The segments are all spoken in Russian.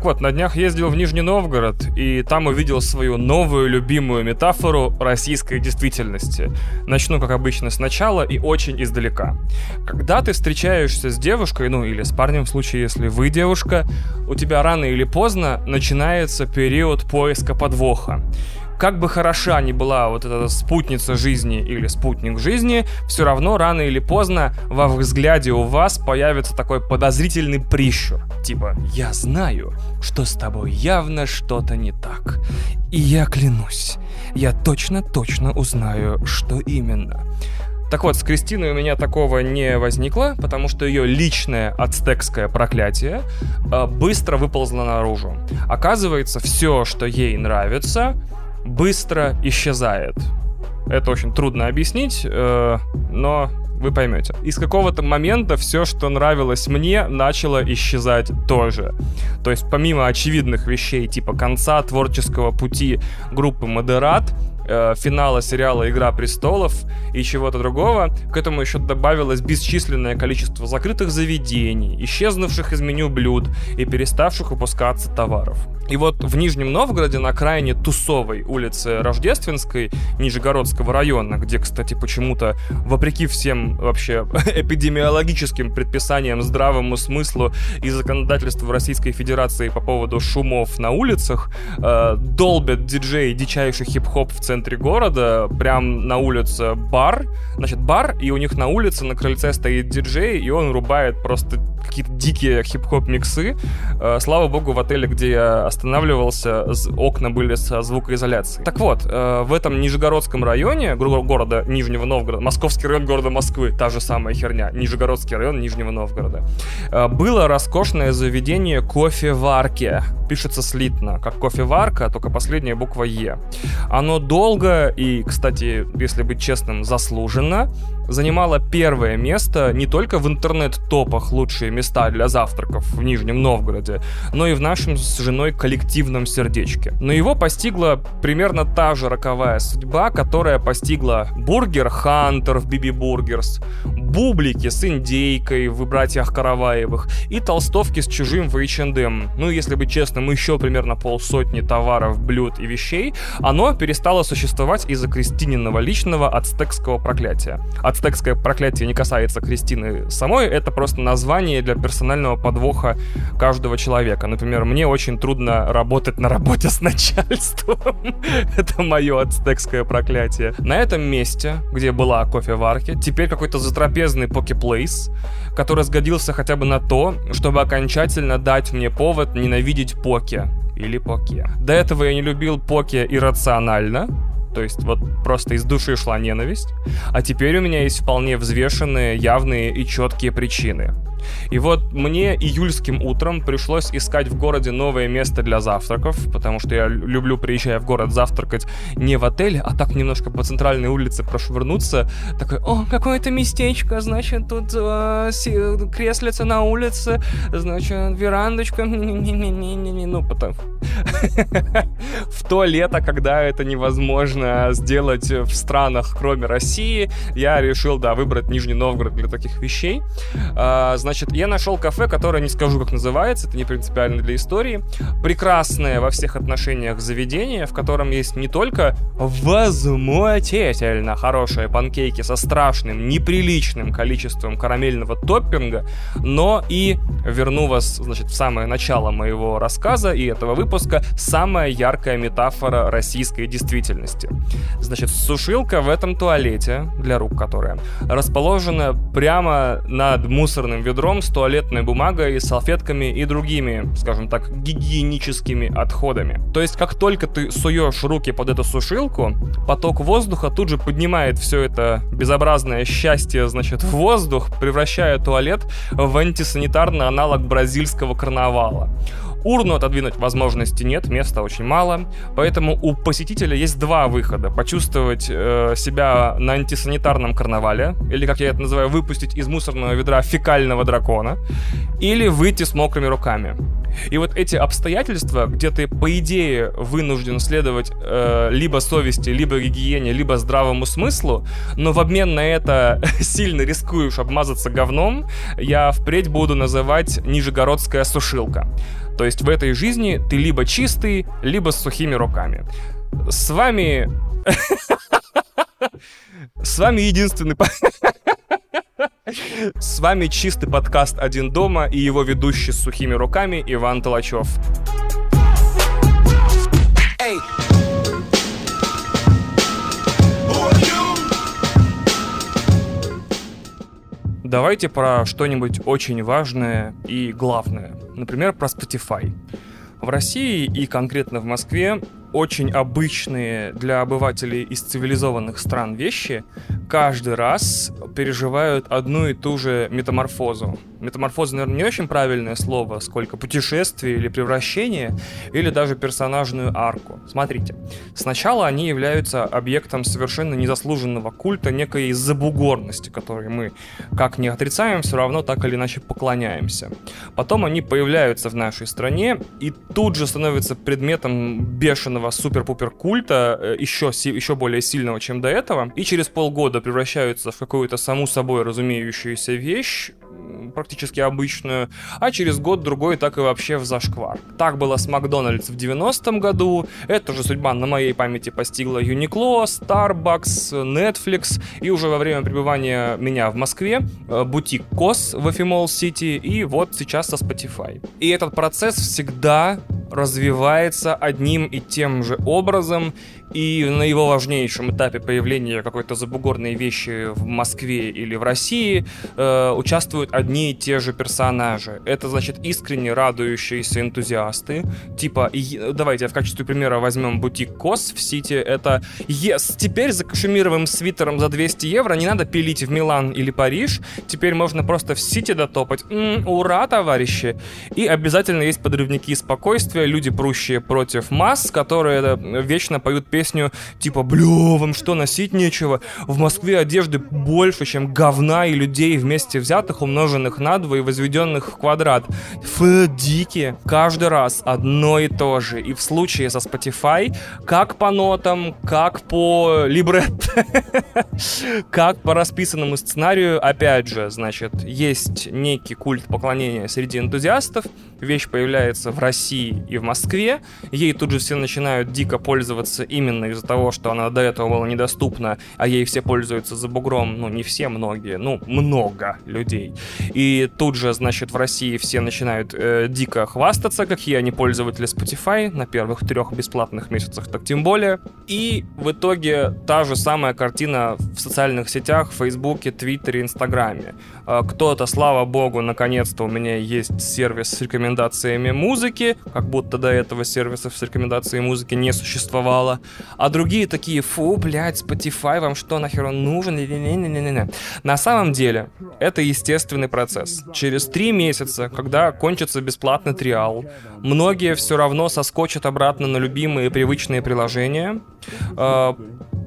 Так вот, на днях ездил в Нижний Новгород, и там увидел свою новую любимую метафору российской действительности. Начну, как обычно, сначала и очень издалека. Когда ты встречаешься с девушкой, ну или с парнем в случае, если вы девушка, у тебя рано или поздно начинается период поиска подвоха как бы хороша ни была вот эта спутница жизни или спутник жизни, все равно рано или поздно во взгляде у вас появится такой подозрительный прищур. Типа, я знаю, что с тобой явно что-то не так. И я клянусь, я точно-точно узнаю, что именно. Так вот, с Кристиной у меня такого не возникло, потому что ее личное ацтекское проклятие э, быстро выползло наружу. Оказывается, все, что ей нравится, быстро исчезает. Это очень трудно объяснить, э, но вы поймете. Из какого-то момента все, что нравилось мне, начало исчезать тоже. То есть помимо очевидных вещей типа конца творческого пути группы Модерат, э, финала сериала «Игра престолов» и чего-то другого, к этому еще добавилось бесчисленное количество закрытых заведений, исчезнувших из меню блюд и переставших выпускаться товаров. И вот в Нижнем Новгороде на окраине Тусовой улицы Рождественской Нижегородского района, где, кстати, почему-то, вопреки всем вообще эпидемиологическим предписаниям, здравому смыслу и законодательству Российской Федерации по поводу шумов на улицах, э, долбят диджей дичайший хип-хоп в центре города, прям на улице бар, значит, бар, и у них на улице на крыльце стоит диджей, и он рубает просто какие-то дикие хип-хоп миксы. Э, слава богу, в отеле, где я останавливался, окна были со звукоизоляцией. Так вот, э, в этом Нижегородском районе города Нижнего Новгорода, Московский район города Москвы, та же самая херня, Нижегородский район Нижнего Новгорода, э, было роскошное заведение «Кофеварке». Пишется слитно, как кофеварка, только последняя буква Е. Оно долго и, кстати, если быть честным, заслуженно занимала первое место не только в интернет-топах лучшие места для завтраков в Нижнем Новгороде, но и в нашем с женой коллективном сердечке. Но его постигла примерно та же роковая судьба, которая постигла Burger Hunter в BB Burgers, бублики с индейкой в «Братьях Караваевых» и толстовки с чужим в H&M. Ну, если быть честным, еще примерно полсотни товаров, блюд и вещей, оно перестало существовать из-за Кристининого личного ацтекского проклятия. Ацтекское проклятие не касается Кристины самой, это просто название для персонального подвоха каждого человека. Например, мне очень трудно работать на работе с начальством. это мое ацтекское проклятие. На этом месте, где была кофеварки, теперь какой-то затропил трапезный покеплейс, который сгодился хотя бы на то, чтобы окончательно дать мне повод ненавидеть поке или поке. До этого я не любил поке иррационально, то есть вот просто из души шла ненависть. А теперь у меня есть вполне взвешенные, явные и четкие причины. И вот мне июльским утром пришлось искать в городе новое место для завтраков, потому что я люблю, приезжая в город, завтракать не в отеле, а так немножко по центральной улице прошвырнуться. Такой, о, какое-то местечко, значит, тут э, креслица на улице, значит, верандочка, ну, потом... В то лето, когда это невозможно сделать в странах, кроме России, я решил, да, выбрать Нижний Новгород для таких вещей. А, Значит, я нашел кафе, которое не скажу, как называется, это не принципиально для истории. Прекрасное во всех отношениях заведение, в котором есть не только возмутительно хорошие панкейки со страшным, неприличным количеством карамельного топпинга, но и верну вас, значит, в самое начало моего рассказа и этого выпуска, самая яркая метафора российской действительности. Значит, сушилка в этом туалете, для рук которая, расположена прямо над мусорным ведром ведром с туалетной бумагой, салфетками и другими, скажем так, гигиеническими отходами. То есть, как только ты суешь руки под эту сушилку, поток воздуха тут же поднимает все это безобразное счастье, значит, в воздух, превращая туалет в антисанитарный аналог бразильского карнавала. Урну отодвинуть возможности нет, места очень мало, поэтому у посетителя есть два выхода. Почувствовать э, себя на антисанитарном карнавале, или, как я это называю, выпустить из мусорного ведра фекального дракона, или выйти с мокрыми руками. И вот эти обстоятельства, где ты, по идее, вынужден следовать э, либо совести, либо гигиене, либо здравому смыслу, но в обмен на это сильно рискуешь обмазаться говном, я впредь буду называть Нижегородская сушилка. То есть в этой жизни ты либо чистый, либо с сухими руками. С вами... С вами единственный... С вами чистый подкаст «Один дома» и его ведущий с сухими руками Иван Толачев. Давайте про что-нибудь очень важное и главное. Например, про Spotify. В России и конкретно в Москве очень обычные для обывателей из цивилизованных стран вещи каждый раз переживают одну и ту же метаморфозу. Метаморфоза, наверное, не очень правильное слово, сколько путешествие или превращение, или даже персонажную арку. Смотрите, сначала они являются объектом совершенно незаслуженного культа некой забугорности, которой мы как не отрицаем, все равно так или иначе поклоняемся. Потом они появляются в нашей стране и тут же становятся предметом бешеного супер-пупер культа, еще, э, еще более сильного, чем до этого, и через полгода превращаются в какую-то саму собой разумеющуюся вещь, практически обычную, а через год-другой так и вообще в зашквар. Так было с Макдональдс в 90-м году, это же судьба на моей памяти постигла Uniqlo, Starbucks, Netflix, и уже во время пребывания меня в Москве э, бутик COS в Афимолл Сити, и вот сейчас со Spotify. И этот процесс всегда развивается одним и тем же образом, и на его важнейшем этапе появления какой-то забугорной вещи в Москве или в России э, участвуют одни и те же персонажи. Это значит искренне радующиеся энтузиасты. Типа, давайте в качестве примера возьмем бутик COS в Сити. Это yes, теперь за кашемировым свитером за 200 евро не надо пилить в Милан или Париж. Теперь можно просто в Сити дотопать. М-м, ура, товарищи! И обязательно есть подрывники спокойствия, люди, прущие против масс, которые э, вечно поют песни песню типа «Бля, вам что, носить нечего?» В Москве одежды больше, чем говна и людей вместе взятых, умноженных на два и возведенных в квадрат. Фу, дикие. Каждый раз одно и то же. И в случае со Spotify, как по нотам, как по либретто, как по расписанному сценарию, опять же, значит, есть некий культ поклонения среди энтузиастов, вещь появляется в России и в Москве, ей тут же все начинают дико пользоваться именно именно из-за того, что она до этого была недоступна, а ей все пользуются за бугром, ну, не все, многие, ну, много людей. И тут же, значит, в России все начинают э, дико хвастаться, какие они пользователи Spotify на первых трех бесплатных месяцах, так тем более. И в итоге та же самая картина в социальных сетях, в Фейсбуке, Твиттере, Инстаграме. Э, кто-то, слава богу, наконец-то у меня есть сервис с рекомендациями музыки, как будто до этого сервисов с рекомендацией музыки не существовало а другие такие, фу, блядь, Spotify, вам что, нахер он нужен? Не -не -не На самом деле, это естественный процесс. Через три месяца, когда кончится бесплатный триал, многие все равно соскочат обратно на любимые привычные приложения, а,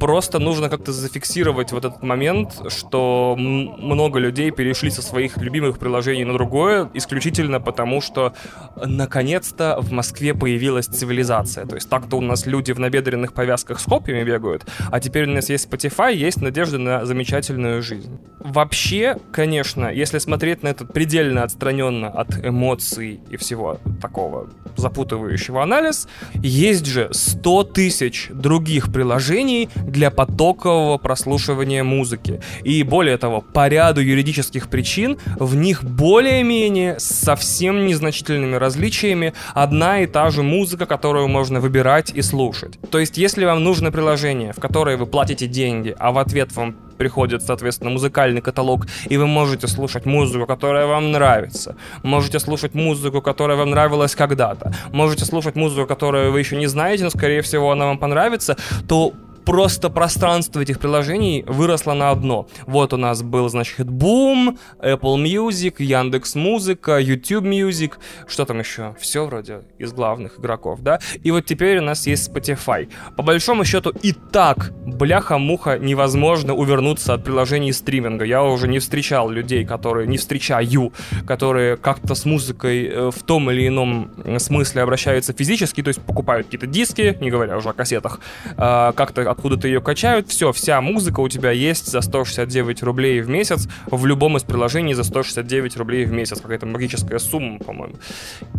просто нужно как-то зафиксировать вот этот момент, что много людей перешли со своих любимых приложений на другое, исключительно потому, что наконец-то в Москве появилась цивилизация. То есть так-то у нас люди в набедренных повязках с копьями бегают, а теперь у нас есть Spotify, есть надежда на замечательную жизнь. Вообще, конечно, если смотреть на это предельно отстраненно от эмоций и всего такого запутывающего анализ, есть же 100 тысяч других приложений, для потокового прослушивания музыки. И более того, по ряду юридических причин в них более-менее совсем незначительными различиями одна и та же музыка, которую можно выбирать и слушать. То есть, если вам нужно приложение, в которое вы платите деньги, а в ответ вам приходит, соответственно, музыкальный каталог, и вы можете слушать музыку, которая вам нравится. Можете слушать музыку, которая вам нравилась когда-то. Можете слушать музыку, которую вы еще не знаете, но, скорее всего, она вам понравится, то просто пространство этих приложений выросло на одно. Вот у нас был, значит, Boom, Apple Music, Яндекс Музыка, YouTube Music, что там еще? Все вроде из главных игроков, да? И вот теперь у нас есть Spotify. По большому счету и так, бляха-муха, невозможно увернуться от приложений стриминга. Я уже не встречал людей, которые, не встречаю, которые как-то с музыкой э, в том или ином смысле обращаются физически, то есть покупают какие-то диски, не говоря уже о кассетах, а, как-то откуда-то ее качают, все, вся музыка у тебя есть за 169 рублей в месяц в любом из приложений за 169 рублей в месяц. Какая-то магическая сумма, по-моему.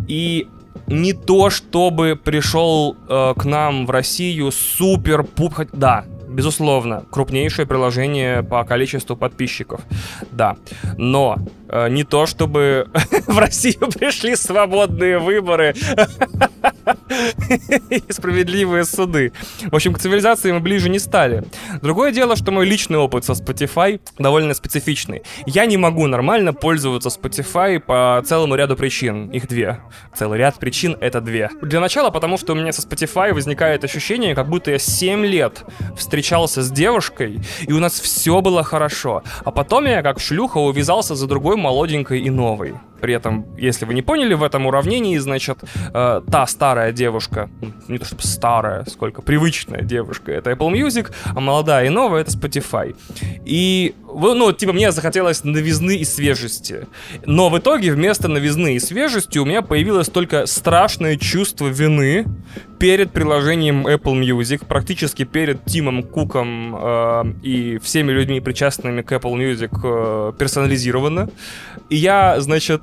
И не то, чтобы пришел э, к нам в Россию супер пуп... Да, безусловно, крупнейшее приложение по количеству подписчиков. Да. Но не то, чтобы в Россию пришли свободные выборы и справедливые суды. В общем, к цивилизации мы ближе не стали. Другое дело, что мой личный опыт со Spotify довольно специфичный. Я не могу нормально пользоваться Spotify по целому ряду причин. Их две. Целый ряд причин — это две. Для начала, потому что у меня со Spotify возникает ощущение, как будто я 7 лет встречался с девушкой, и у нас все было хорошо. А потом я, как шлюха, увязался за другой молоденькой и новой. При этом, если вы не поняли, в этом уравнении, значит, э, та старая девушка, не то чтобы старая, сколько привычная девушка, это Apple Music, а молодая и новая это Spotify. И, ну, типа, мне захотелось новизны и свежести. Но в итоге вместо новизны и свежести у меня появилось только страшное чувство вины перед приложением Apple Music, практически перед Тимом Куком э, и всеми людьми, причастными к Apple Music, э, персонализированно. И я, значит...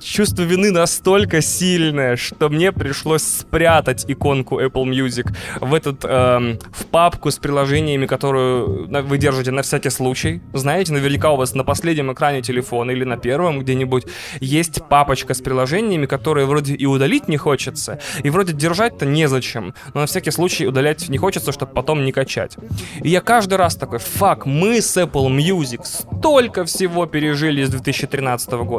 чувство вины настолько сильное, что мне пришлось спрятать иконку Apple Music в этот э, в папку с приложениями, которую вы держите на всякий случай. Знаете, наверняка у вас на последнем экране телефона или на первом где-нибудь есть папочка с приложениями, которые вроде и удалить не хочется, и вроде держать-то незачем, но на всякий случай удалять не хочется, чтобы потом не качать. И я каждый раз такой, фак, мы с Apple Music столько всего пережили с 2013 года.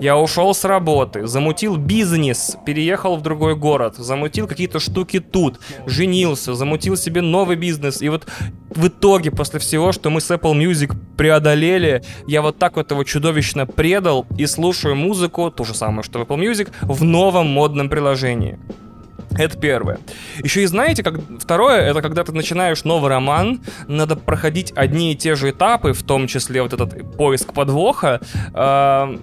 Я ушел с работы, замутил бизнес, переехал в другой город, замутил какие-то штуки тут, женился, замутил себе новый бизнес. И вот в итоге, после всего, что мы с Apple Music преодолели, я вот так вот его чудовищно предал и слушаю музыку, то же самое, что в Apple Music, в новом модном приложении. Это первое. Еще и знаете, как второе, это когда ты начинаешь новый роман, надо проходить одни и те же этапы, в том числе вот этот поиск подвоха, э,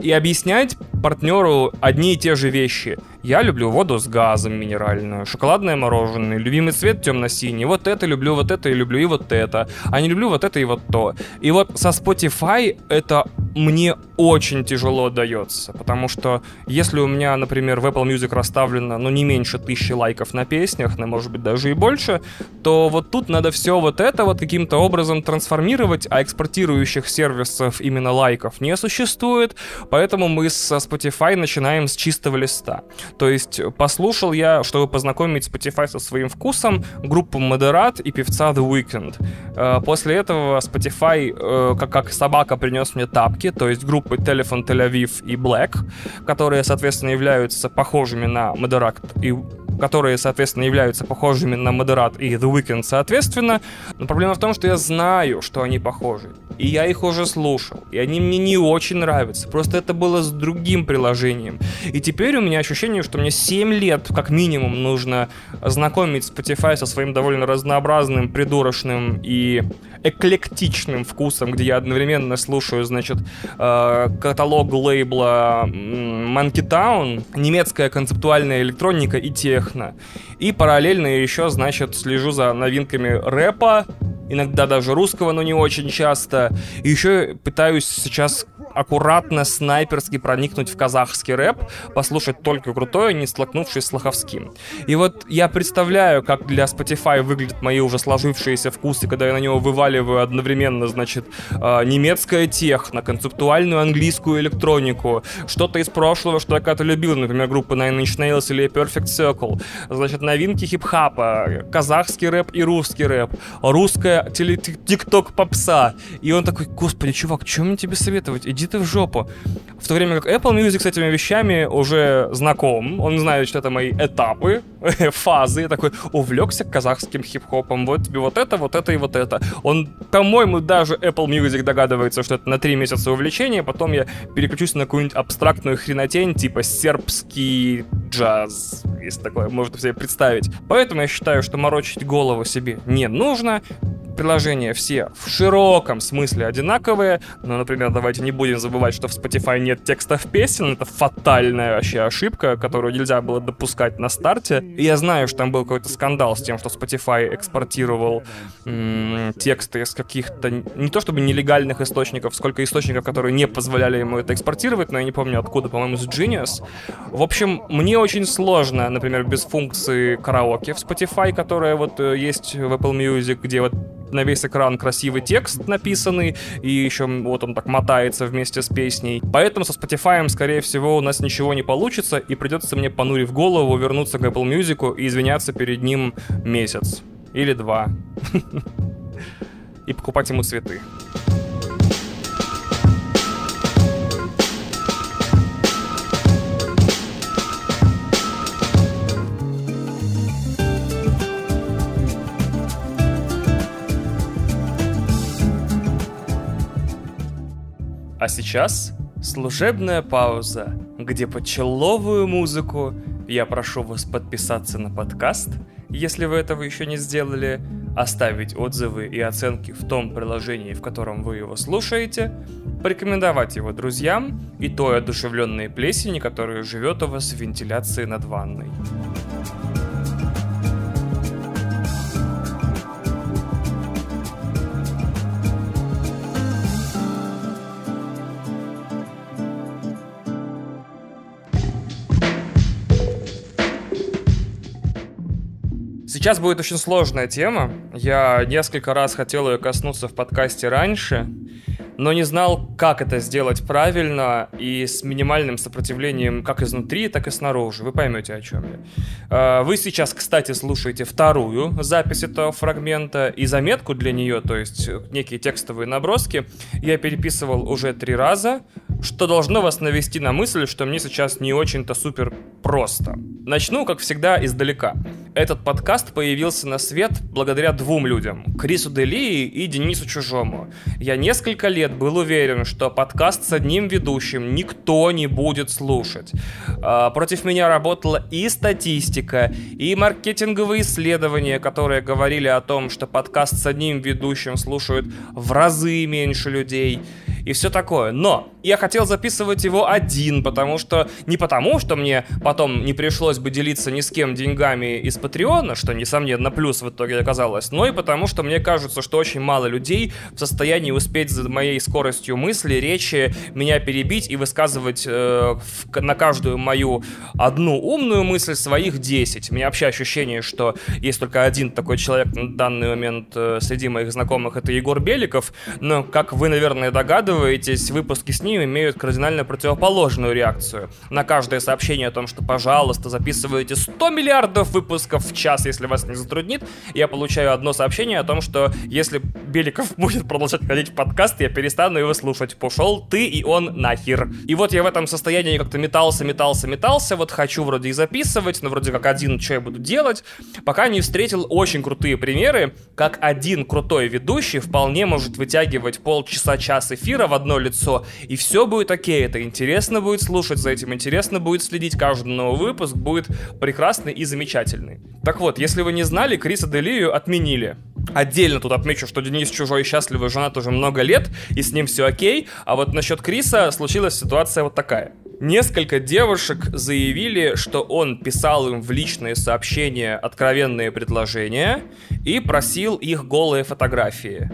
и объяснять партнеру одни и те же вещи. Я люблю воду с газом минеральную, шоколадное мороженое, любимый цвет темно-синий, вот это люблю, вот это и люблю, и вот это. А не люблю вот это и вот то. И вот со Spotify это мне очень тяжело дается, потому что если у меня, например, в Apple Music расставлено, ну, не меньше тысячи лайков на песнях, на, может быть, даже и больше, то вот тут надо все вот это вот каким-то образом трансформировать, а экспортирующих сервисов именно лайков не существует, поэтому мы со Spotify начинаем с чистого листа. То есть послушал я, чтобы познакомить Spotify со своим вкусом, группу Модерат и певца The Weeknd. Э, после этого Spotify, э, как, как собака, принес мне тапки, то есть группы Tel Aviv и Black, которые, соответственно, являются похожими на Модерат и которые, соответственно, являются похожими на Модерат и The Weeknd, соответственно. Но проблема в том, что я знаю, что они похожи. И я их уже слушал. И они мне не очень нравятся. Просто это было с другим приложением. И теперь у меня ощущение, что мне 7 лет, как минимум, нужно знакомить Spotify со своим довольно разнообразным, придурочным и эклектичным вкусом, где я одновременно слушаю, значит, э, каталог лейбла Monkey Town, немецкая концептуальная электроника и техно. И параллельно еще, значит, слежу за новинками рэпа, иногда даже русского, но не очень часто. И еще пытаюсь сейчас аккуратно, снайперски проникнуть в казахский рэп, послушать только крутое, не столкнувшись с лоховским. И вот я представляю, как для Spotify выглядят мои уже сложившиеся вкусы, когда я на него вываливаю одновременно, значит, э, немецкое техно, концептуальную английскую электронику, что-то из прошлого, что я когда-то любил, например, группы Nine Inch Nails или Perfect Circle, значит, новинки хип-хапа, казахский рэп и русский рэп, русская тикток попса. И он такой, господи, чувак, что мне тебе советовать? Иди ты в жопу. В то время как Apple Music с этими вещами уже знаком, он знает, что это мои этапы, фазы, я такой увлекся казахским хип-хопом, вот тебе вот это, вот это и вот это. Он, по-моему, даже Apple Music догадывается, что это на три месяца увлечения, потом я переключусь на какую-нибудь абстрактную хренотень, типа сербский джаз, если такое можно себе представить. Поэтому я считаю, что морочить голову себе не нужно, приложения все в широком смысле одинаковые. Но, например, давайте не будем забывать, что в Spotify нет текстов песен. Это фатальная вообще ошибка, которую нельзя было допускать на старте. И я знаю, что там был какой-то скандал с тем, что Spotify экспортировал м- тексты из каких-то не то чтобы нелегальных источников, сколько источников, которые не позволяли ему это экспортировать, но я не помню откуда, по-моему, с Genius. В общем, мне очень сложно, например, без функции караоке в Spotify, которая вот э, есть в Apple Music, где вот на весь экран красивый текст написанный, и еще вот он так мотается вместе с песней. Поэтому со Spotify, скорее всего, у нас ничего не получится, и придется мне, понурив голову, вернуться к Apple Music и извиняться перед ним месяц. Или два. И покупать ему цветы. А сейчас служебная пауза, где под человую музыку я прошу вас подписаться на подкаст, если вы этого еще не сделали, оставить отзывы и оценки в том приложении, в котором вы его слушаете, порекомендовать его друзьям и той одушевленной плесени, которая живет у вас в вентиляции над ванной. Сейчас будет очень сложная тема. Я несколько раз хотел ее коснуться в подкасте раньше, но не знал, как это сделать правильно и с минимальным сопротивлением как изнутри, так и снаружи. Вы поймете, о чем я. А, вы сейчас, кстати, слушаете вторую запись этого фрагмента и заметку для нее, то есть некие текстовые наброски, я переписывал уже три раза, что должно вас навести на мысль, что мне сейчас не очень-то супер просто. Начну, как всегда, издалека. Этот подкаст появился на свет благодаря двум людям. Крису Делии и Денису Чужому. Я несколько лет был уверен, что подкаст с одним ведущим никто не будет слушать. А, против меня работала и статистика, и маркетинговые исследования, которые говорили о том, что подкаст с одним ведущим слушают в разы меньше людей и все такое. Но я хотел записывать его один, потому что не потому, что мне потом не пришлось бы делиться ни с кем деньгами из Патреона, что, несомненно, плюс в итоге оказалось, но и потому, что мне кажется, что очень мало людей в состоянии успеть за моей скоростью мысли, речи меня перебить и высказывать э, в, на каждую мою одну умную мысль своих 10. У меня вообще ощущение, что есть только один такой человек на данный момент э, среди моих знакомых, это Егор Беликов, но, как вы, наверное, догадываетесь, выпуски с ним имеют кардинально противоположную реакцию. На каждое сообщение о том, что, пожалуйста, записывайте 100 миллиардов выпусков в час, если вас не затруднит, я получаю одно сообщение о том, что если Беликов будет продолжать ходить в подкаст, я перестану его слушать. Пошел ты и он нахер. И вот я в этом состоянии как-то метался, метался, метался, вот хочу вроде и записывать, но вроде как один, что я буду делать, пока не встретил очень крутые примеры, как один крутой ведущий вполне может вытягивать полчаса-час эфира в одно лицо, и все будет окей, это интересно будет слушать за этим, интересно будет следить, каждый новый выпуск будет прекрасный и замечательный. Так вот, если вы не знали, Криса Делию отменили. Отдельно тут отмечу, что Денис Чужой счастливый женат уже много лет, и с ним все окей, а вот насчет Криса случилась ситуация вот такая. Несколько девушек заявили, что он писал им в личные сообщения откровенные предложения и просил их голые фотографии.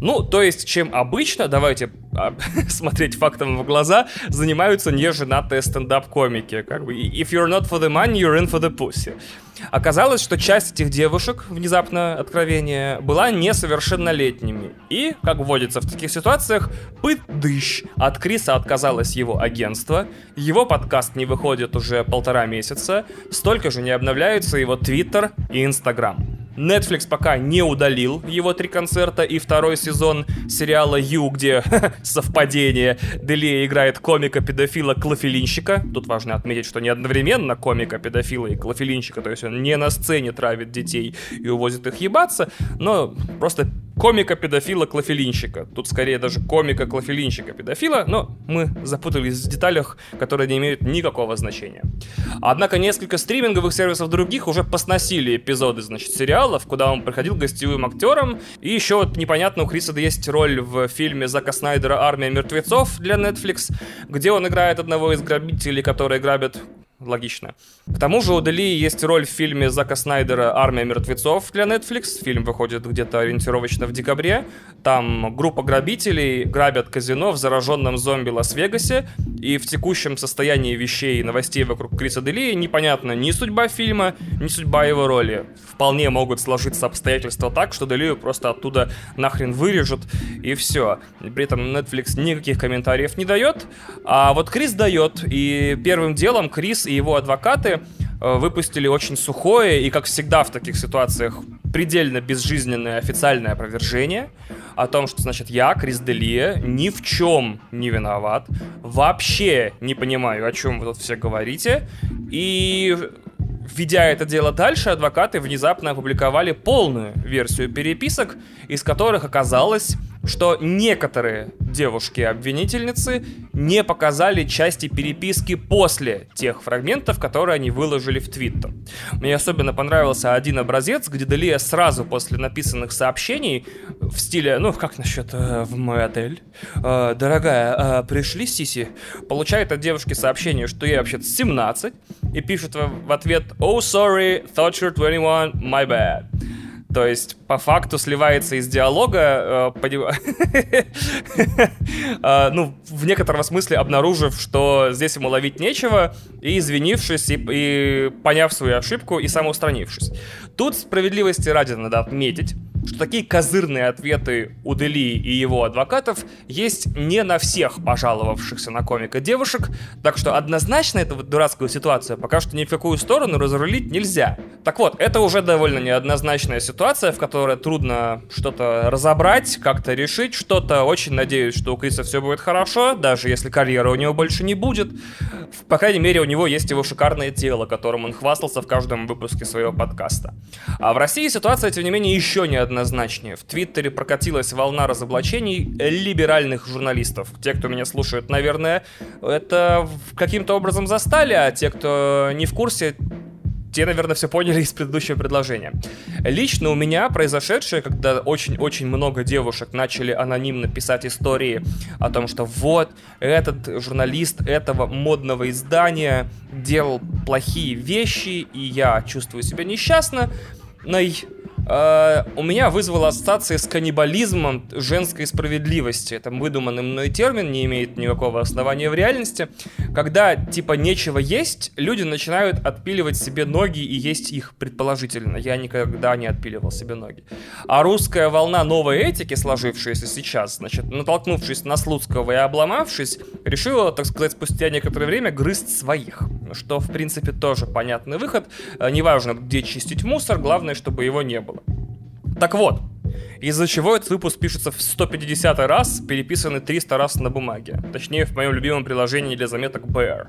Ну, то есть, чем обычно, давайте а, смотреть фактам в глаза, занимаются неженатые стендап-комики. Как бы, if you're not for the money, you're in for the pussy. Оказалось, что часть этих девушек, внезапно откровение, была несовершеннолетними. И, как водится в таких ситуациях, пыдыщ. От Криса отказалось его агентство, его подкаст не выходит уже полтора месяца, столько же не обновляются его Твиттер и Инстаграм. Netflix пока не удалил его три концерта и второй сезон сериала Ю, где совпадение Делия играет комика-педофила Клофелинщика. Тут важно отметить, что не одновременно комика-педофила и Клофелинщика, то есть он не на сцене травит детей и увозит их ебаться, но просто комика-педофила-клофелинщика. Тут скорее даже комика-клофелинщика-педофила, но мы запутались в деталях, которые не имеют никакого значения. Однако несколько стриминговых сервисов других уже посносили эпизоды, значит, сериалов, куда он приходил гостевым актером. И еще вот непонятно, у Криса есть роль в фильме Зака Снайдера «Армия мертвецов» для Netflix, где он играет одного из грабителей, которые грабят Логично. К тому же у Дели есть роль в фильме Зака Снайдера «Армия мертвецов» для Netflix. Фильм выходит где-то ориентировочно в декабре. Там группа грабителей грабят казино в зараженном зомби Лас-Вегасе. И в текущем состоянии вещей и новостей вокруг Криса Дели непонятно ни судьба фильма, ни судьба его роли. Вполне могут сложиться обстоятельства так, что Делию просто оттуда нахрен вырежут и все. При этом Netflix никаких комментариев не дает. А вот Крис дает. И первым делом Крис и его адвокаты э, выпустили очень сухое и, как всегда в таких ситуациях, предельно безжизненное официальное опровержение о том, что, значит, я, Крис Делия, ни в чем не виноват, вообще не понимаю, о чем вы тут все говорите, и Ведя это дело дальше, адвокаты внезапно опубликовали полную версию переписок, из которых оказалось, что некоторые девушки-обвинительницы не показали части переписки после тех фрагментов, которые они выложили в Твиттер. Мне особенно понравился один образец, где Делия сразу после написанных сообщений в стиле, ну, как насчет э, в мой отель? Э, дорогая, э, пришли Сиси? Получает от девушки сообщение, что ей вообще-то 17, и пишет в ответ «Oh, sorry, thought you're 21, my bad». То есть, по факту сливается из диалога, э, э, ну, в некотором смысле обнаружив, что здесь ему ловить нечего, и извинившись, и, поняв свою ошибку, и самоустранившись. Тут справедливости ради надо отметить, что такие козырные ответы у Дели и его адвокатов есть не на всех пожаловавшихся на комика девушек, так что однозначно эту вот дурацкую ситуацию пока что ни в какую сторону разрулить нельзя. Так вот, это уже довольно неоднозначная ситуация, в которой трудно что-то разобрать, как-то решить что-то. Очень надеюсь, что у Криса все будет хорошо, даже если карьеры у него больше не будет. По крайней мере, у него есть его шикарное тело, которым он хвастался в каждом выпуске своего подкаста. А в России ситуация, тем не менее, еще не однозначнее. В Твиттере прокатилась волна разоблачений либеральных журналистов. Те, кто меня слушает, наверное, это каким-то образом застали, а те, кто не в курсе, те, наверное, все поняли из предыдущего предложения. Лично у меня произошедшее, когда очень-очень много девушек начали анонимно писать истории о том, что вот, этот журналист этого модного издания делал плохие вещи, и я чувствую себя несчастно, но э, у меня вызвало ассоциации с каннибализмом женской справедливости. Это выдуманный мной термин, не имеет никакого основания в реальности. Когда, типа, нечего есть, люди начинают отпиливать себе ноги и есть их, предположительно. Я никогда не отпиливал себе ноги. А русская волна новой этики, сложившаяся сейчас, значит, натолкнувшись на Слуцкого и обломавшись, решила, так сказать, спустя некоторое время грызть своих. Что, в принципе, тоже понятный выход. Э, неважно, где чистить мусор, главное, чтобы его не было. Так вот, из-за чего этот выпуск пишется в 150 раз, переписанный 300 раз на бумаге. Точнее, в моем любимом приложении для заметок Bear.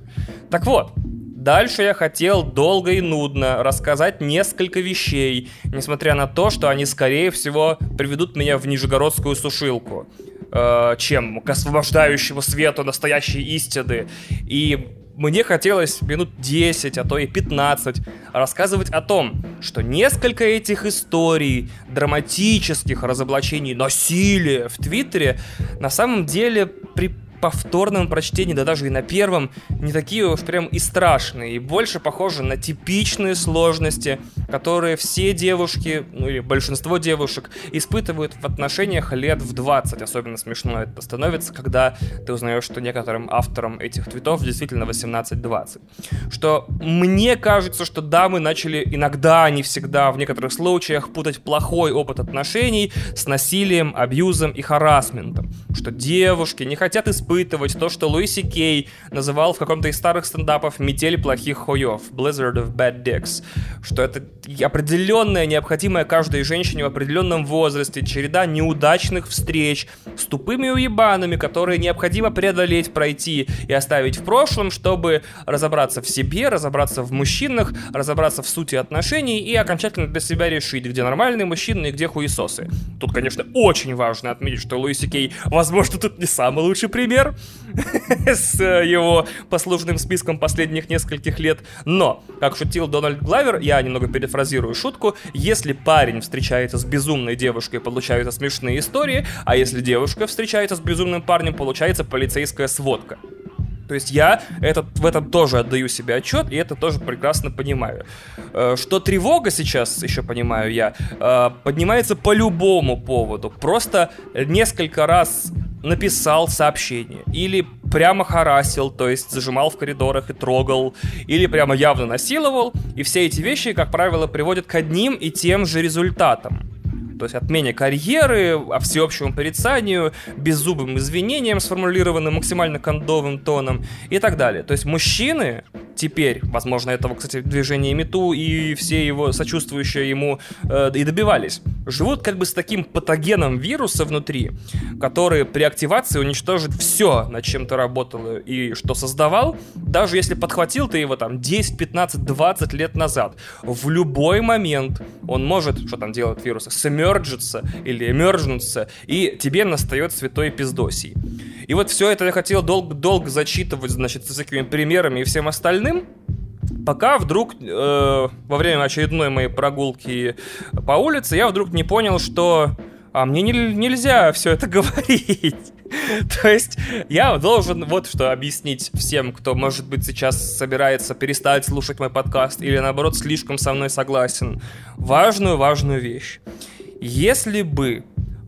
Так вот, Дальше я хотел долго и нудно рассказать несколько вещей, несмотря на то, что они, скорее всего, приведут меня в Нижегородскую сушилку, э, чем к освобождающему свету настоящей истины. И мне хотелось минут 10, а то и 15 рассказывать о том, что несколько этих историй, драматических разоблачений насилия в Твиттере на самом деле при повторном прочтении, да даже и на первом, не такие уж прям и страшные, и больше похожи на типичные сложности, которые все девушки, ну или большинство девушек, испытывают в отношениях лет в 20. Особенно смешно это становится, когда ты узнаешь, что некоторым авторам этих твитов действительно 18-20. Что мне кажется, что дамы начали иногда, не всегда, в некоторых случаях путать плохой опыт отношений с насилием, абьюзом и харасментом. Что девушки не хотят испытывать испытывать то, что Луиси Кей называл в каком-то из старых стендапов «метель плохих хуев» «Blizzard of Bad Dicks», что это определенная, необходимая каждой женщине в определенном возрасте череда неудачных встреч с тупыми уебанами, которые необходимо преодолеть, пройти и оставить в прошлом, чтобы разобраться в себе, разобраться в мужчинах, разобраться в сути отношений и окончательно для себя решить, где нормальные мужчины и где хуесосы. Тут, конечно, очень важно отметить, что Луиси Кей, возможно, тут не самый лучший пример с его послужным списком последних нескольких лет, но, как шутил Дональд Главер, я немного перефразирую шутку, если парень встречается с безумной девушкой, получаются смешные истории, а если девушка встречается с безумным парнем, получается полицейская сводка. То есть я этот, в этом тоже отдаю себе отчет, и это тоже прекрасно понимаю. Э, что тревога сейчас, еще понимаю я, э, поднимается по любому поводу. Просто несколько раз написал сообщение, или прямо харасил, то есть зажимал в коридорах и трогал, или прямо явно насиловал, и все эти вещи, как правило, приводят к одним и тем же результатам то есть отмене карьеры, о всеобщему порицанию, беззубым извинениям, сформулированным максимально кондовым тоном и так далее. То есть мужчины теперь, возможно, этого, кстати, движение Мету и все его сочувствующие ему э, и добивались, живут как бы с таким патогеном вируса внутри, который при активации уничтожит все, над чем ты работал и что создавал, даже если подхватил ты его там 10, 15, 20 лет назад. В любой момент он может, что там делает вирус, смерджиться или эмерджнуться, и тебе настает святой пиздосий. И вот все это я хотел долго-долго зачитывать, значит, с всякими примерами и всем остальным, пока вдруг э, во время очередной моей прогулки по улице я вдруг не понял, что а мне не, нельзя все это говорить. То есть я должен вот что объяснить всем, кто, может быть, сейчас собирается перестать слушать мой подкаст или, наоборот, слишком со мной согласен. Важную-важную вещь. Если бы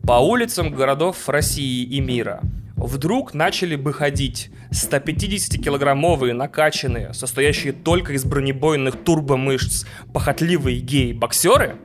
по улицам городов России и мира вдруг начали бы ходить 150-килограммовые, накачанные, состоящие только из бронебойных турбомышц, похотливые геи-боксеры,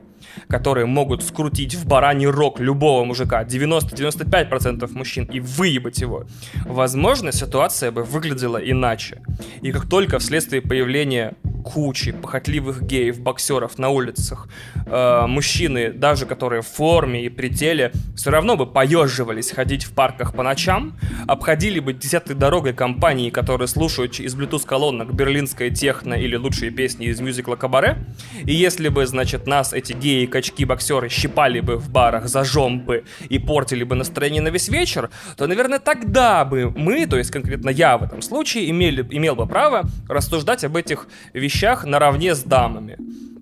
которые могут скрутить в бараний рог любого мужика, 90-95% мужчин, и выебать его, возможно, ситуация бы выглядела иначе. И как только вследствие появления кучи похотливых геев, боксеров на улицах, э, мужчины, даже которые в форме и при теле, все равно бы поеживались ходить в парках по ночам, обходили бы десятой дорогой компании, которые слушают из Bluetooth-колонок берлинская техно или лучшие песни из мюзикла «Кабаре», и если бы, значит, нас эти геи, качки, боксеры щипали бы в барах за жомпы и портили бы настроение на весь вечер, то, наверное, тогда бы мы, то есть конкретно я в этом случае, имели, имел бы право рассуждать об этих вещах наравне с дамами.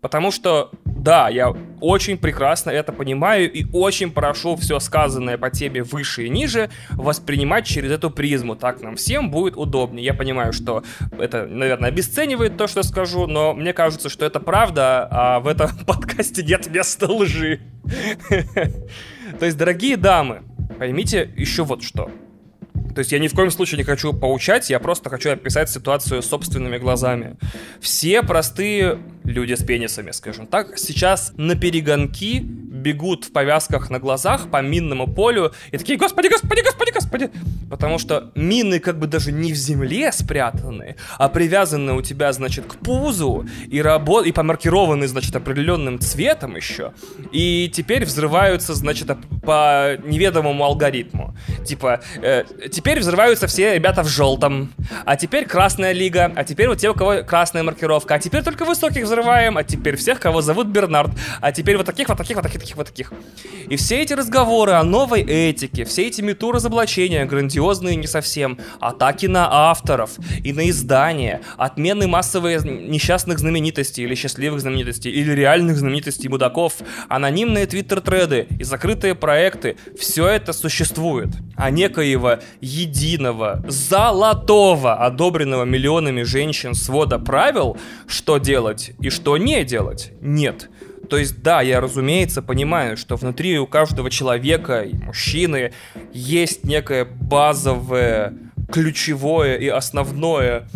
Потому что, да, я очень прекрасно это понимаю и очень прошу все сказанное по теме выше и ниже воспринимать через эту призму. Так нам всем будет удобнее. Я понимаю, что это, наверное, обесценивает то, что скажу, но мне кажется, что это правда, а в этом подкасте нет места лжи. То есть, дорогие дамы, поймите еще вот что. То есть я ни в коем случае не хочу поучать, я просто хочу описать ситуацию собственными глазами. Все простые люди с пенисами, скажем так, сейчас на перегонки бегут в повязках на глазах по минному полю и такие, господи, господи, господи, господи. Потому что мины как бы даже не в земле спрятаны, а привязаны у тебя, значит, к пузу и, рабо- и помаркированы, значит, определенным цветом еще. И теперь взрываются, значит, по неведомому алгоритму. Типа, э, теперь взрываются все ребята в желтом, а теперь красная лига, а теперь вот те, у кого красная маркировка, а теперь только высоких взрываем, а теперь всех, кого зовут Бернард, а теперь вот таких, вот таких, вот таких, таких, вот таких. И все эти разговоры о новой этике, все эти мету разоблачения, грандиозные не совсем, атаки на авторов и на издания, отмены массовые несчастных знаменитостей или счастливых знаменитостей, или реальных знаменитостей мудаков, анонимные твиттер-треды и закрытые проекты, все это существует. А некоего единого, золотого, одобренного миллионами женщин свода правил, что делать и что не делать, нет. То есть, да, я, разумеется, понимаю, что внутри у каждого человека, и мужчины, есть некое базовое, ключевое и основное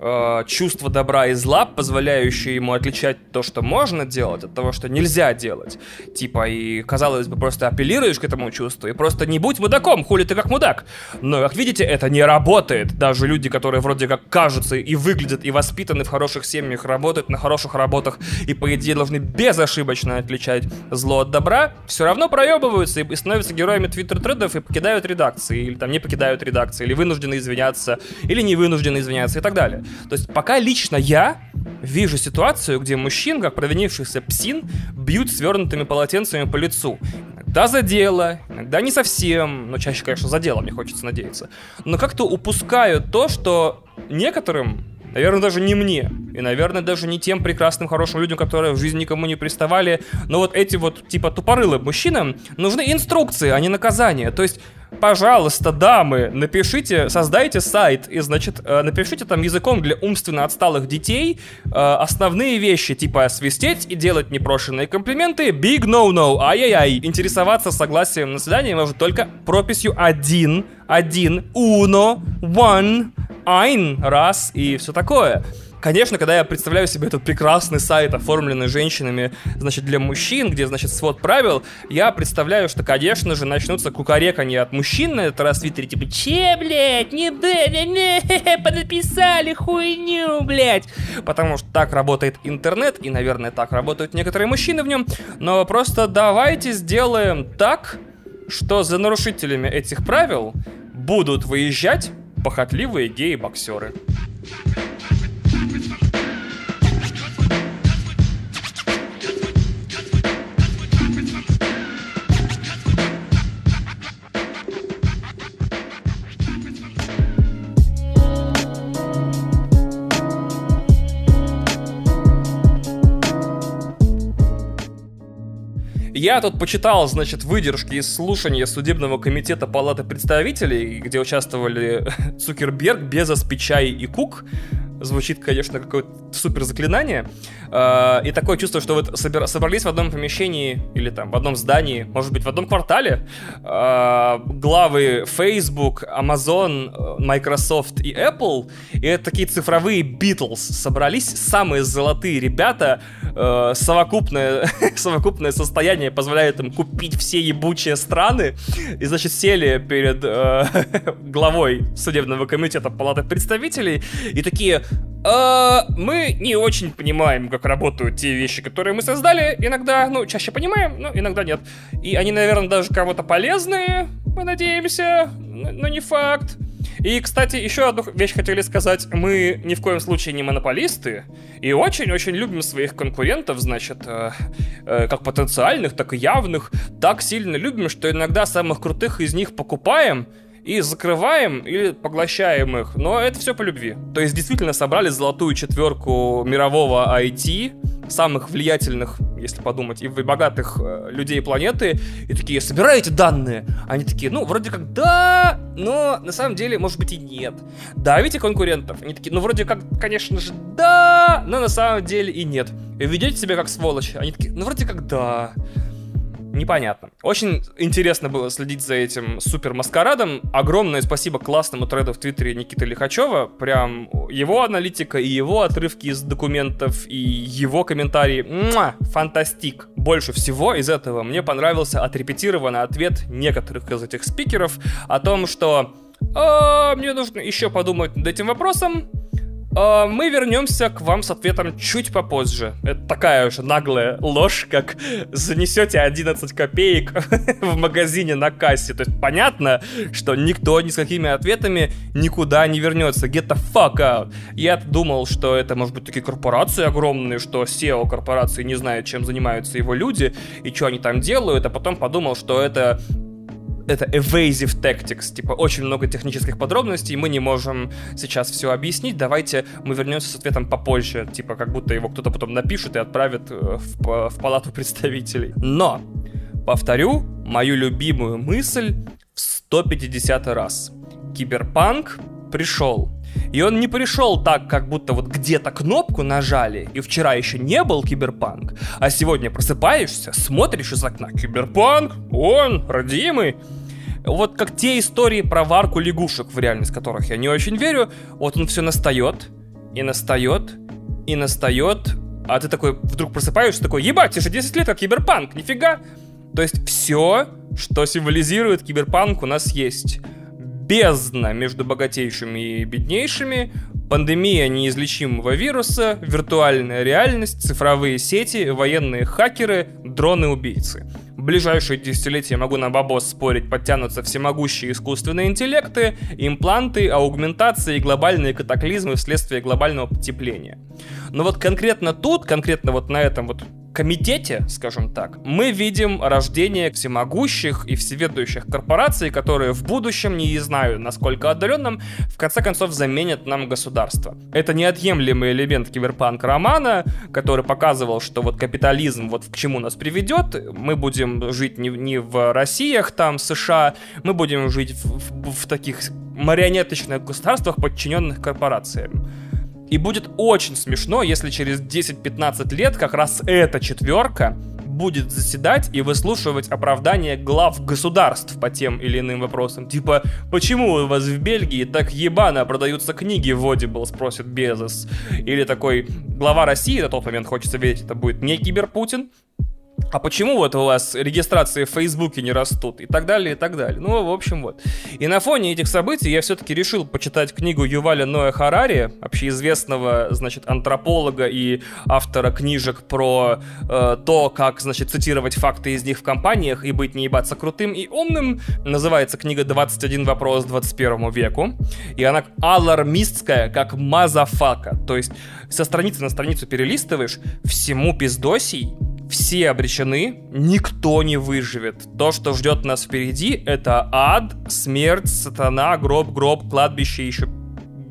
э, чувство добра и зла, позволяющее ему отличать то, что можно делать, от того, что нельзя делать. Типа, и, казалось бы, просто апеллируешь к этому чувству, и просто не будь мудаком, хули ты как мудак. Но, как видите, это не работает. Даже люди, которые вроде как кажутся и выглядят, и воспитаны в хороших семьях, работают на хороших работах, и, по идее, должны безошибочно отличать зло от добра, все равно проебываются и становятся героями твиттер-тредов и покидают редакции, или там не покидают редакции, или вынуждены извиняться, или не вынуждены извиняться и так далее. То есть пока лично я вижу ситуацию, где мужчин, как провинившихся псин, бьют свернутыми полотенцами по лицу. Иногда за дело, иногда не совсем, но чаще, конечно, за дело, мне хочется надеяться. Но как-то упускают то, что некоторым Наверное, даже не мне. И, наверное, даже не тем прекрасным, хорошим людям, которые в жизни никому не приставали. Но вот эти вот, типа, тупорылым мужчинам нужны инструкции, а не наказания. То есть пожалуйста, дамы, напишите, создайте сайт и, значит, э, напишите там языком для умственно отсталых детей э, основные вещи, типа свистеть и делать непрошенные комплименты, big no-no, ай-яй-яй. Интересоваться согласием на свидание может только прописью один, один, uno, one, ein, раз и все такое. Конечно, когда я представляю себе этот прекрасный сайт, оформленный женщинами, значит, для мужчин, где, значит, свод правил, я представляю, что, конечно же, начнутся кукареканье от мужчин на этот раз в Твиттере, типа, че, блядь, не не, не, подписали хуйню, блядь. Потому что так работает интернет, и, наверное, так работают некоторые мужчины в нем, но просто давайте сделаем так, что за нарушителями этих правил будут выезжать похотливые геи-боксеры. Тут почитал, значит, выдержки из слушания судебного комитета Палаты представителей, где участвовали Цукерберг, Безос, Пичай и Кук. Звучит, конечно, какое-то супер заклинание. А, и такое чувство, что вот собрались в одном помещении или там в одном здании, может быть, в одном квартале а, главы Facebook, Amazon, Microsoft и Apple. И это такие цифровые Beatles собрались, самые золотые ребята, а, совокупное, совокупное состояние позволяет им купить все ебучие страны. И, значит, сели перед главой судебного комитета Палаты представителей и такие а, мы не очень понимаем, как работают те вещи, которые мы создали. Иногда, ну, чаще понимаем, но иногда нет. И они, наверное, даже кого-то полезные, мы надеемся, но не факт. И, кстати, еще одну вещь хотели сказать. Мы ни в коем случае не монополисты. И очень-очень любим своих конкурентов, значит, э, э, как потенциальных, так и явных. Так сильно любим, что иногда самых крутых из них покупаем и закрываем или поглощаем их, но это все по любви. То есть действительно собрали золотую четверку мирового IT, самых влиятельных, если подумать, и богатых э, людей планеты, и такие, собираете данные? Они такие, ну, вроде как да, но на самом деле, может быть, и нет. Давите конкурентов? Они такие, ну, вроде как, конечно же, да, но на самом деле и нет. И ведете себя как сволочь? Они такие, ну, вроде как да непонятно. Очень интересно было следить за этим супер маскарадом. Огромное спасибо классному треду в Твиттере Никиты Лихачева. Прям его аналитика и его отрывки из документов и его комментарии. Муа, фантастик. Больше всего из этого мне понравился отрепетированный ответ некоторых из этих спикеров о том, что «А, мне нужно еще подумать над этим вопросом, мы вернемся к вам с ответом чуть попозже. Это такая уже наглая ложь, как занесете 11 копеек в магазине на кассе. То есть понятно, что никто ни с какими ответами никуда не вернется. Get the fuck out. Я думал, что это может быть такие корпорации огромные, что SEO корпорации не знают, чем занимаются его люди и что они там делают, а потом подумал, что это это evasive tactics, типа очень много технических подробностей, мы не можем сейчас все объяснить, давайте мы вернемся с ответом попозже, типа как будто его кто-то потом напишет и отправит э, в, в палату представителей. Но, повторю мою любимую мысль в 150 раз. Киберпанк пришел. И он не пришел так, как будто вот где-то кнопку нажали, и вчера еще не был киберпанк, а сегодня просыпаешься, смотришь из окна, киберпанк, он, родимый, вот как те истории про варку лягушек в реальность которых я не очень верю, вот он все настает, и настает, и настает, а ты такой вдруг просыпаешься, такой, ебать, тебе же 10 лет, как киберпанк, нифига. То есть все, что символизирует киберпанк, у нас есть. Бездна между богатейшими и беднейшими, пандемия неизлечимого вируса, виртуальная реальность, цифровые сети, военные хакеры, дроны-убийцы. В ближайшие десятилетия, могу на бабос спорить, подтянутся всемогущие искусственные интеллекты, импланты, аугментации и глобальные катаклизмы вследствие глобального потепления. Но вот конкретно тут, конкретно вот на этом вот комитете, скажем так, мы видим рождение всемогущих и всеведущих корпораций, которые в будущем, не знаю, насколько отдаленном, в конце концов заменят нам государство. Это неотъемлемый элемент киберпанк-романа, который показывал, что вот капитализм вот к чему нас приведет. Мы будем жить не, не в Россиях, там, США, мы будем жить в, в, в таких марионеточных государствах, подчиненных корпорациям. И будет очень смешно, если через 10-15 лет как раз эта четверка будет заседать и выслушивать оправдания глав государств по тем или иным вопросам. Типа, почему у вас в Бельгии так ебано продаются книги в Audible, спросит Безос. Или такой, глава России на тот момент, хочется верить, это будет не Киберпутин, а почему вот у вас регистрации в Фейсбуке не растут и так далее, и так далее. Ну, в общем, вот. И на фоне этих событий я все-таки решил почитать книгу Юваля Ноя Харари, общеизвестного, значит, антрополога и автора книжек про э, то, как, значит, цитировать факты из них в компаниях и быть не ебаться крутым и умным. Называется книга «21 вопрос 21 веку». И она алармистская, как motherfucker. То есть со страницы на страницу перелистываешь, всему пиздосий, все обречены, никто не выживет. То, что ждет нас впереди, это ад, смерть, сатана, гроб, гроб, кладбище, еще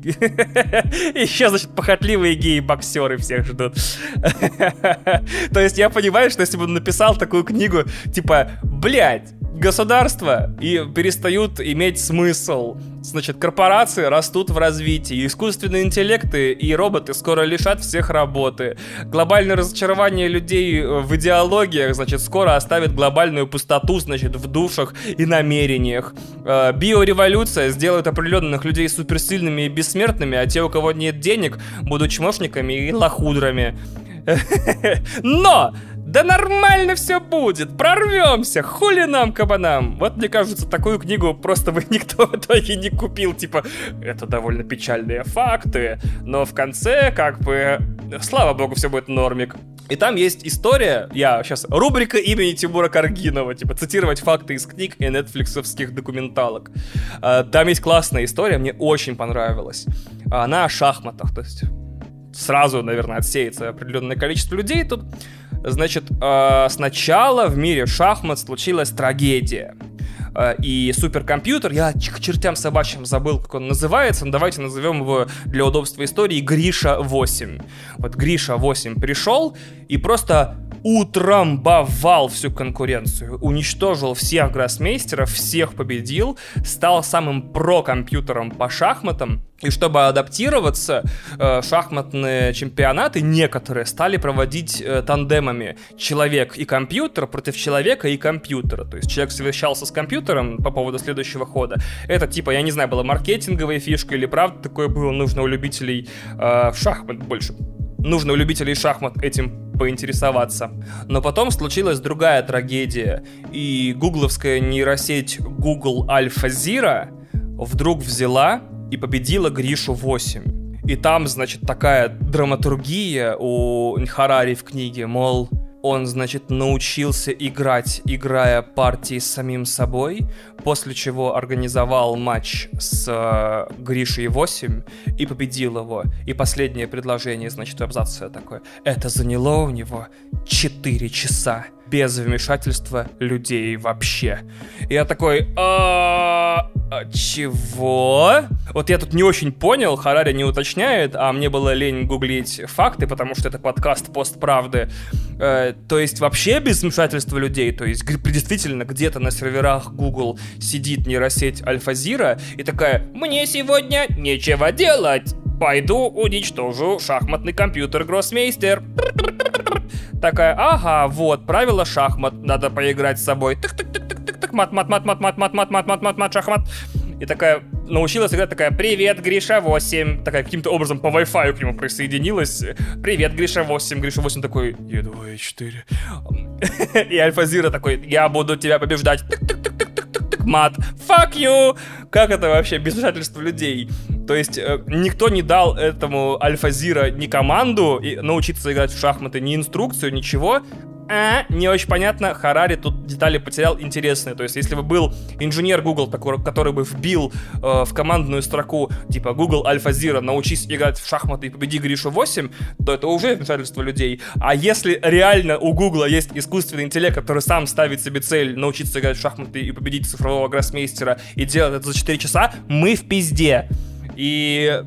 еще, значит, похотливые геи-боксеры всех ждут. То есть я понимаю, что если бы он написал такую книгу, типа, блядь, государства и перестают иметь смысл. Значит, корпорации растут в развитии, искусственные интеллекты и роботы скоро лишат всех работы. Глобальное разочарование людей в идеологиях, значит, скоро оставит глобальную пустоту, значит, в душах и намерениях. Э, биореволюция сделает определенных людей суперсильными и бессмертными, а те, у кого нет денег, будут чмошниками и лохудрами. Но да нормально все будет, прорвемся, хули нам, кабанам. Вот мне кажется, такую книгу просто бы никто в итоге не купил. Типа, это довольно печальные факты, но в конце, как бы, слава богу, все будет нормик. И там есть история, я сейчас, рубрика имени Тимура Каргинова, типа, цитировать факты из книг и нетфликсовских документалок. А, там есть классная история, мне очень понравилась. Она о шахматах, то есть сразу, наверное, отсеется определенное количество людей тут. Значит, э, сначала в мире шахмат случилась трагедия. Э, и суперкомпьютер, я к чертям собачьим забыл, как он называется, но давайте назовем его для удобства истории Гриша 8. Вот Гриша 8 пришел и просто утрамбовал всю конкуренцию, уничтожил всех гроссмейстеров, всех победил, стал самым про-компьютером по шахматам, и чтобы адаптироваться, э, шахматные чемпионаты некоторые стали проводить э, тандемами человек и компьютер против человека и компьютера. То есть человек совещался с компьютером по поводу следующего хода. Это типа, я не знаю, была маркетинговая фишка или правда такое было нужно у любителей э, шахмат больше. Нужно у любителей шахмат этим поинтересоваться. Но потом случилась другая трагедия, и гугловская нейросеть Google AlphaZero вдруг взяла и победила Гришу 8. И там, значит, такая драматургия у Харари в книге, мол, он, значит, научился играть, играя партии с самим собой, после чего организовал матч с э, Гришей 8 и победил его. И последнее предложение, значит, абзаца такое. Это заняло у него 4 часа без вмешательства людей вообще. И я такой, а, а чего? Вот я тут не очень понял, Харари не уточняет, а мне было лень гуглить факты, потому что это подкаст постправды. Э, то есть вообще без вмешательства людей, то есть действительно где-то на серверах Google сидит нейросеть Альфазира и такая, мне сегодня нечего делать, пойду уничтожу шахматный компьютер Гроссмейстер такая, ага, вот, правила шахмат, надо поиграть с собой. Тык-тык-тык-тык-тык, мат-мат-мат-мат-мат-мат-мат-мат-мат-мат, шахмат. И такая, научилась играть такая «Привет, Гриша 8», такая каким-то образом по Wi-Fi к нему присоединилась. «Привет, Гриша 8». Гриша 8 такой «Еду 4 И Альфа-Зира такой «Я буду тебя побеждать». Мат. Fuck you! Как это вообще без вмешательства людей? То есть э, никто не дал этому Альфа-Зира ни команду и научиться играть в шахматы, ни инструкцию, ничего а, не очень понятно, Харари тут детали потерял интересные. То есть, если бы был инженер Google, такой, который бы вбил э, в командную строку, типа, Google Альфа Zero, научись играть в шахматы и победи Гришу 8, то это уже вмешательство людей. А если реально у Google есть искусственный интеллект, который сам ставит себе цель научиться играть в шахматы и победить цифрового гроссмейстера и делать это за 4 часа, мы в пизде. И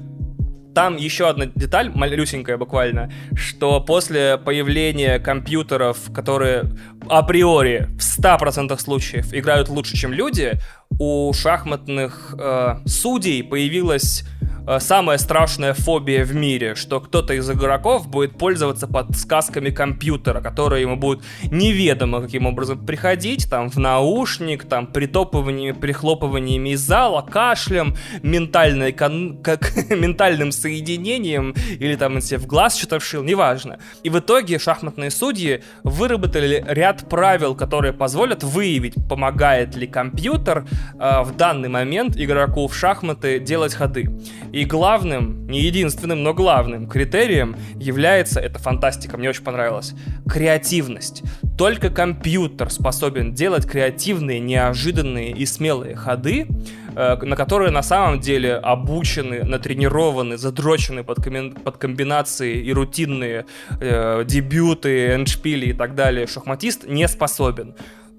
там еще одна деталь, малюсенькая буквально, что после появления компьютеров, которые априори в 100% случаев играют лучше, чем люди, у шахматных э, судей появилась Э, самая страшная фобия в мире, что кто-то из игроков будет пользоваться подсказками компьютера, которые ему будут неведомо каким образом приходить, там, в наушник, там, притопываниями, прихлопываниями из зала, кашлем, ментальной, кон- как, ментальным соединением, или там, если в глаз что-то вшил, неважно. И в итоге шахматные судьи выработали ряд правил, которые позволят выявить, помогает ли компьютер э, в данный момент игроку в шахматы делать ходы. И главным, не единственным, но главным критерием является, это фантастика, мне очень понравилось, креативность. Только компьютер способен делать креативные, неожиданные и смелые ходы, э, на которые на самом деле обучены, натренированы, задрочены под, комби- под комбинации и рутинные э, дебюты, эндшпили и так далее шахматист не способен.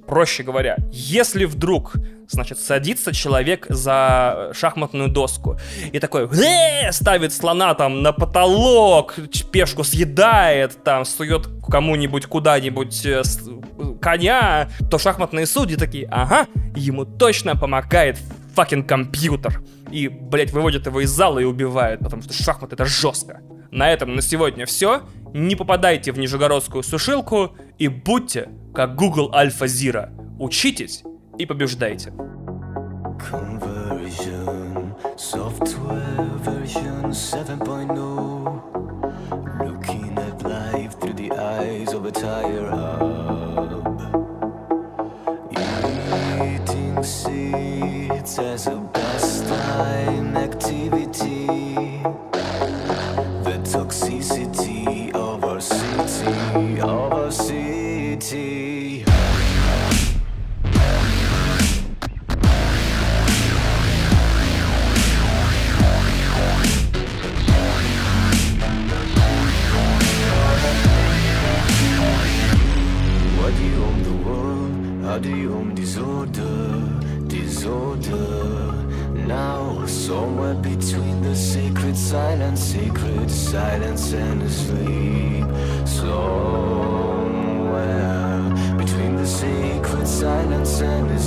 Проще говоря, если вдруг, значит, садится человек за шахматную доску и такой э, ставит слона там на потолок, пешку съедает, там сует кому-нибудь куда-нибудь э, коня, то шахматные судьи такие, ага, ему точно помогает факин компьютер. И, блять, выводят его из зала и убивают, потому что шахмат это жестко. На этом на сегодня все. Не попадайте в нижегородскую сушилку и будьте как Google Alpha Zero. Учитесь и побеждайте. Conversion, software version 7.0 Looking at life through the eyes of a tire hub Eating seeds as a pastime activity silence, sacred silence and the sleep. Somewhere between the sacred silence and the